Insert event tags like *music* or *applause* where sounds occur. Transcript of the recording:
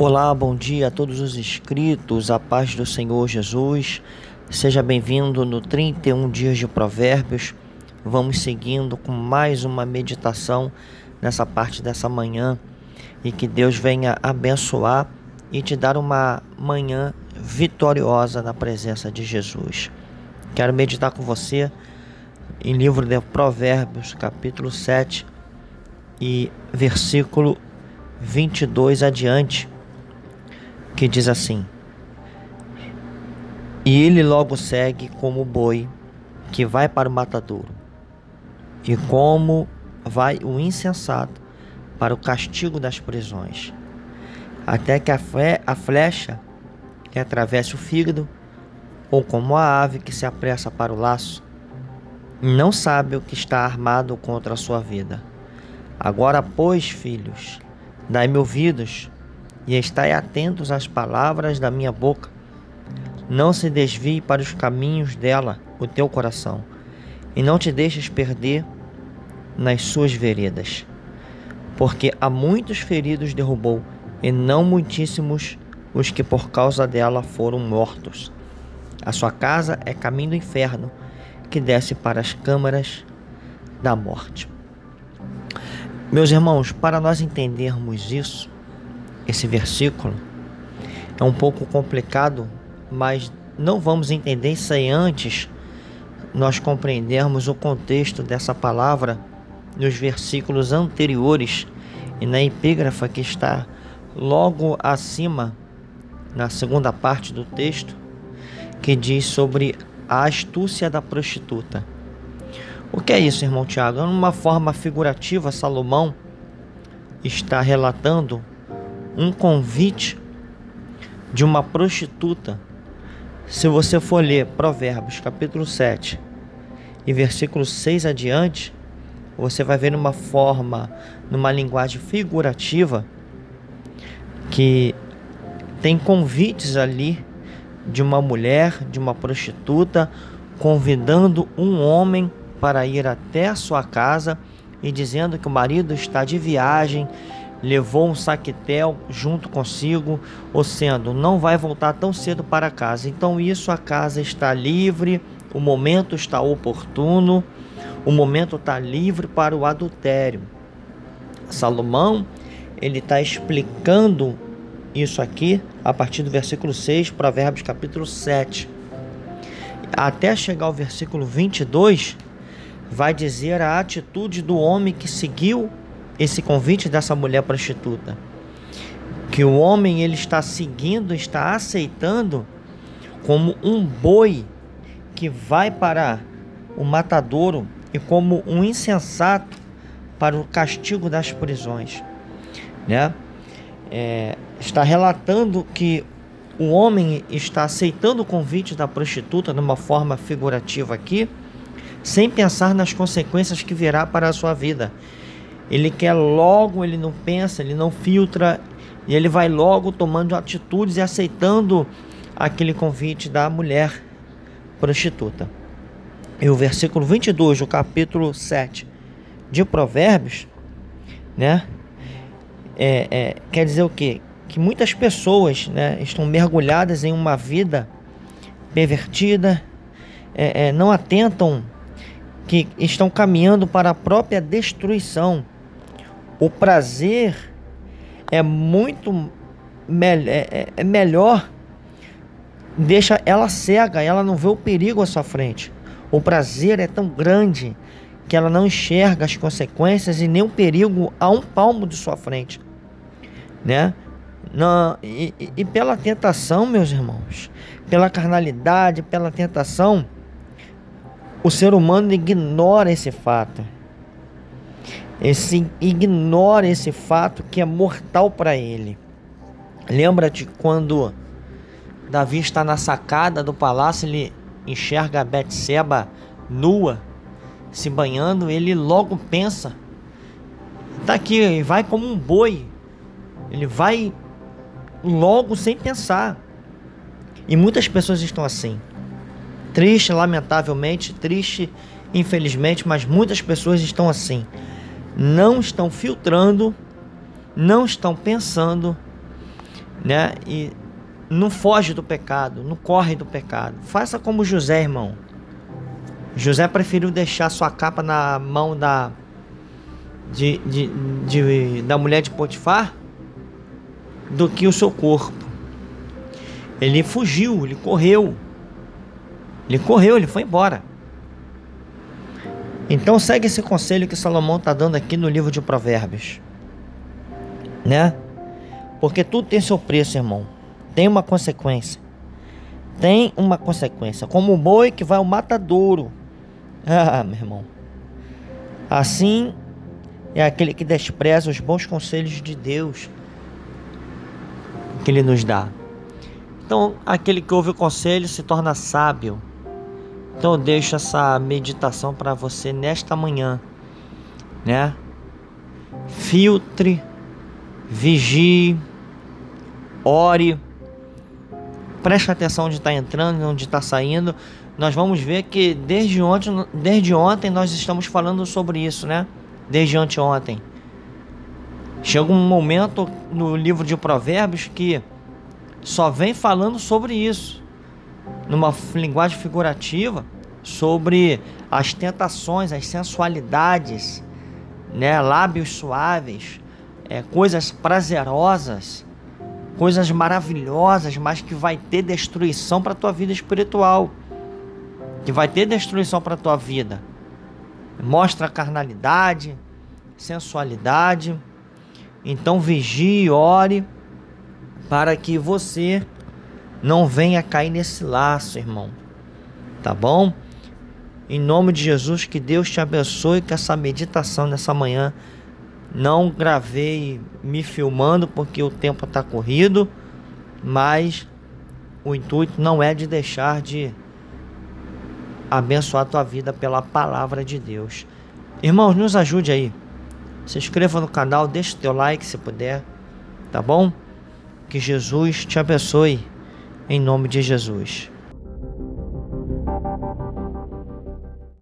Olá, bom dia a todos os inscritos, a paz do Senhor Jesus. Seja bem-vindo no 31 Dias de Provérbios. Vamos seguindo com mais uma meditação nessa parte dessa manhã e que Deus venha abençoar e te dar uma manhã vitoriosa na presença de Jesus. Quero meditar com você em livro de Provérbios, capítulo 7 e versículo 22 adiante que diz assim: E ele logo segue como boi que vai para o matadouro, e como vai o insensato para o castigo das prisões, até que a, a flecha que atravesse o fígado, ou como a ave que se apressa para o laço, não sabe o que está armado contra a sua vida. Agora, pois, filhos, dai-me ouvidos e estai atentos às palavras da minha boca. Não se desvie para os caminhos dela o teu coração, e não te deixes perder nas suas veredas. Porque há muitos feridos derrubou, e não muitíssimos os que por causa dela foram mortos. A sua casa é caminho do inferno, que desce para as câmaras da morte. Meus irmãos, para nós entendermos isso, esse versículo. É um pouco complicado, mas não vamos entender aí antes nós compreendermos o contexto dessa palavra nos versículos anteriores e na epígrafa que está logo acima, na segunda parte do texto, que diz sobre a astúcia da prostituta. O que é isso, irmão Tiago? Numa forma figurativa, Salomão está relatando um convite de uma prostituta. Se você for ler Provérbios capítulo 7 e versículo 6 adiante, você vai ver numa forma, numa linguagem figurativa, que tem convites ali de uma mulher, de uma prostituta, convidando um homem para ir até a sua casa e dizendo que o marido está de viagem levou um saquetel junto consigo, ou sendo, não vai voltar tão cedo para casa. Então isso a casa está livre, o momento está oportuno, o momento está livre para o adultério. Salomão, ele está explicando isso aqui a partir do versículo 6, Provérbios capítulo 7. Até chegar ao versículo 22, vai dizer a atitude do homem que seguiu esse convite dessa mulher prostituta, que o homem ele está seguindo, está aceitando como um boi que vai para o matadouro e como um insensato para o castigo das prisões, né? É, está relatando que o homem está aceitando o convite da prostituta de uma forma figurativa aqui, sem pensar nas consequências que virá para a sua vida. Ele quer logo, ele não pensa, ele não filtra, e ele vai logo tomando atitudes e aceitando aquele convite da mulher prostituta. E o versículo 22 do capítulo 7 de Provérbios, né? É, é, quer dizer o quê? Que muitas pessoas né, estão mergulhadas em uma vida pervertida, é, é não atentam que estão caminhando para a própria destruição o prazer é muito me é, é, é melhor, deixa ela cega, ela não vê o perigo à sua frente. O prazer é tão grande que ela não enxerga as consequências e nem o perigo a um palmo de sua frente, né? Não, e, e pela tentação, meus irmãos, pela carnalidade, pela tentação, o ser humano ignora esse fato esse ignora esse fato que é mortal para ele. Lembra-te quando Davi está na sacada do palácio, ele enxerga Betseba nua, se banhando, ele logo pensa, tá aqui, vai como um boi. Ele vai logo sem pensar. E muitas pessoas estão assim. Triste, lamentavelmente, triste, infelizmente, mas muitas pessoas estão assim não estão filtrando, não estão pensando né? E não foge do pecado, não corre do pecado. Faça como José, irmão. José preferiu deixar sua capa na mão da de, de, de, da mulher de Potifar do que o seu corpo. Ele fugiu, ele correu. Ele correu, ele foi embora. Então segue esse conselho que Salomão está dando aqui no livro de Provérbios. Né? Porque tudo tem seu preço, irmão. Tem uma consequência. Tem uma consequência. Como o boi que vai ao matadouro. *laughs* Ah, meu irmão. Assim é aquele que despreza os bons conselhos de Deus que ele nos dá. Então, aquele que ouve o conselho se torna sábio. Então, eu deixo essa meditação para você nesta manhã, né? Filtre, vigie, ore, preste atenção onde está entrando, onde está saindo. Nós vamos ver que desde ontem, desde ontem nós estamos falando sobre isso, né? Desde anteontem. Chega um momento no livro de Provérbios que só vem falando sobre isso, numa linguagem figurativa, sobre as tentações, as sensualidades, né? lábios suaves, é, coisas prazerosas, coisas maravilhosas, mas que vai ter destruição para a tua vida espiritual, que vai ter destruição para a tua vida. Mostra carnalidade, sensualidade. Então vigie, ore para que você não venha cair nesse laço, irmão. Tá bom? Em nome de Jesus, que Deus te abençoe com essa meditação nessa manhã não gravei me filmando porque o tempo está corrido, mas o intuito não é de deixar de abençoar a tua vida pela palavra de Deus. Irmãos, nos ajude aí. Se inscreva no canal, deixe teu like se puder, tá bom? Que Jesus te abençoe em nome de Jesus.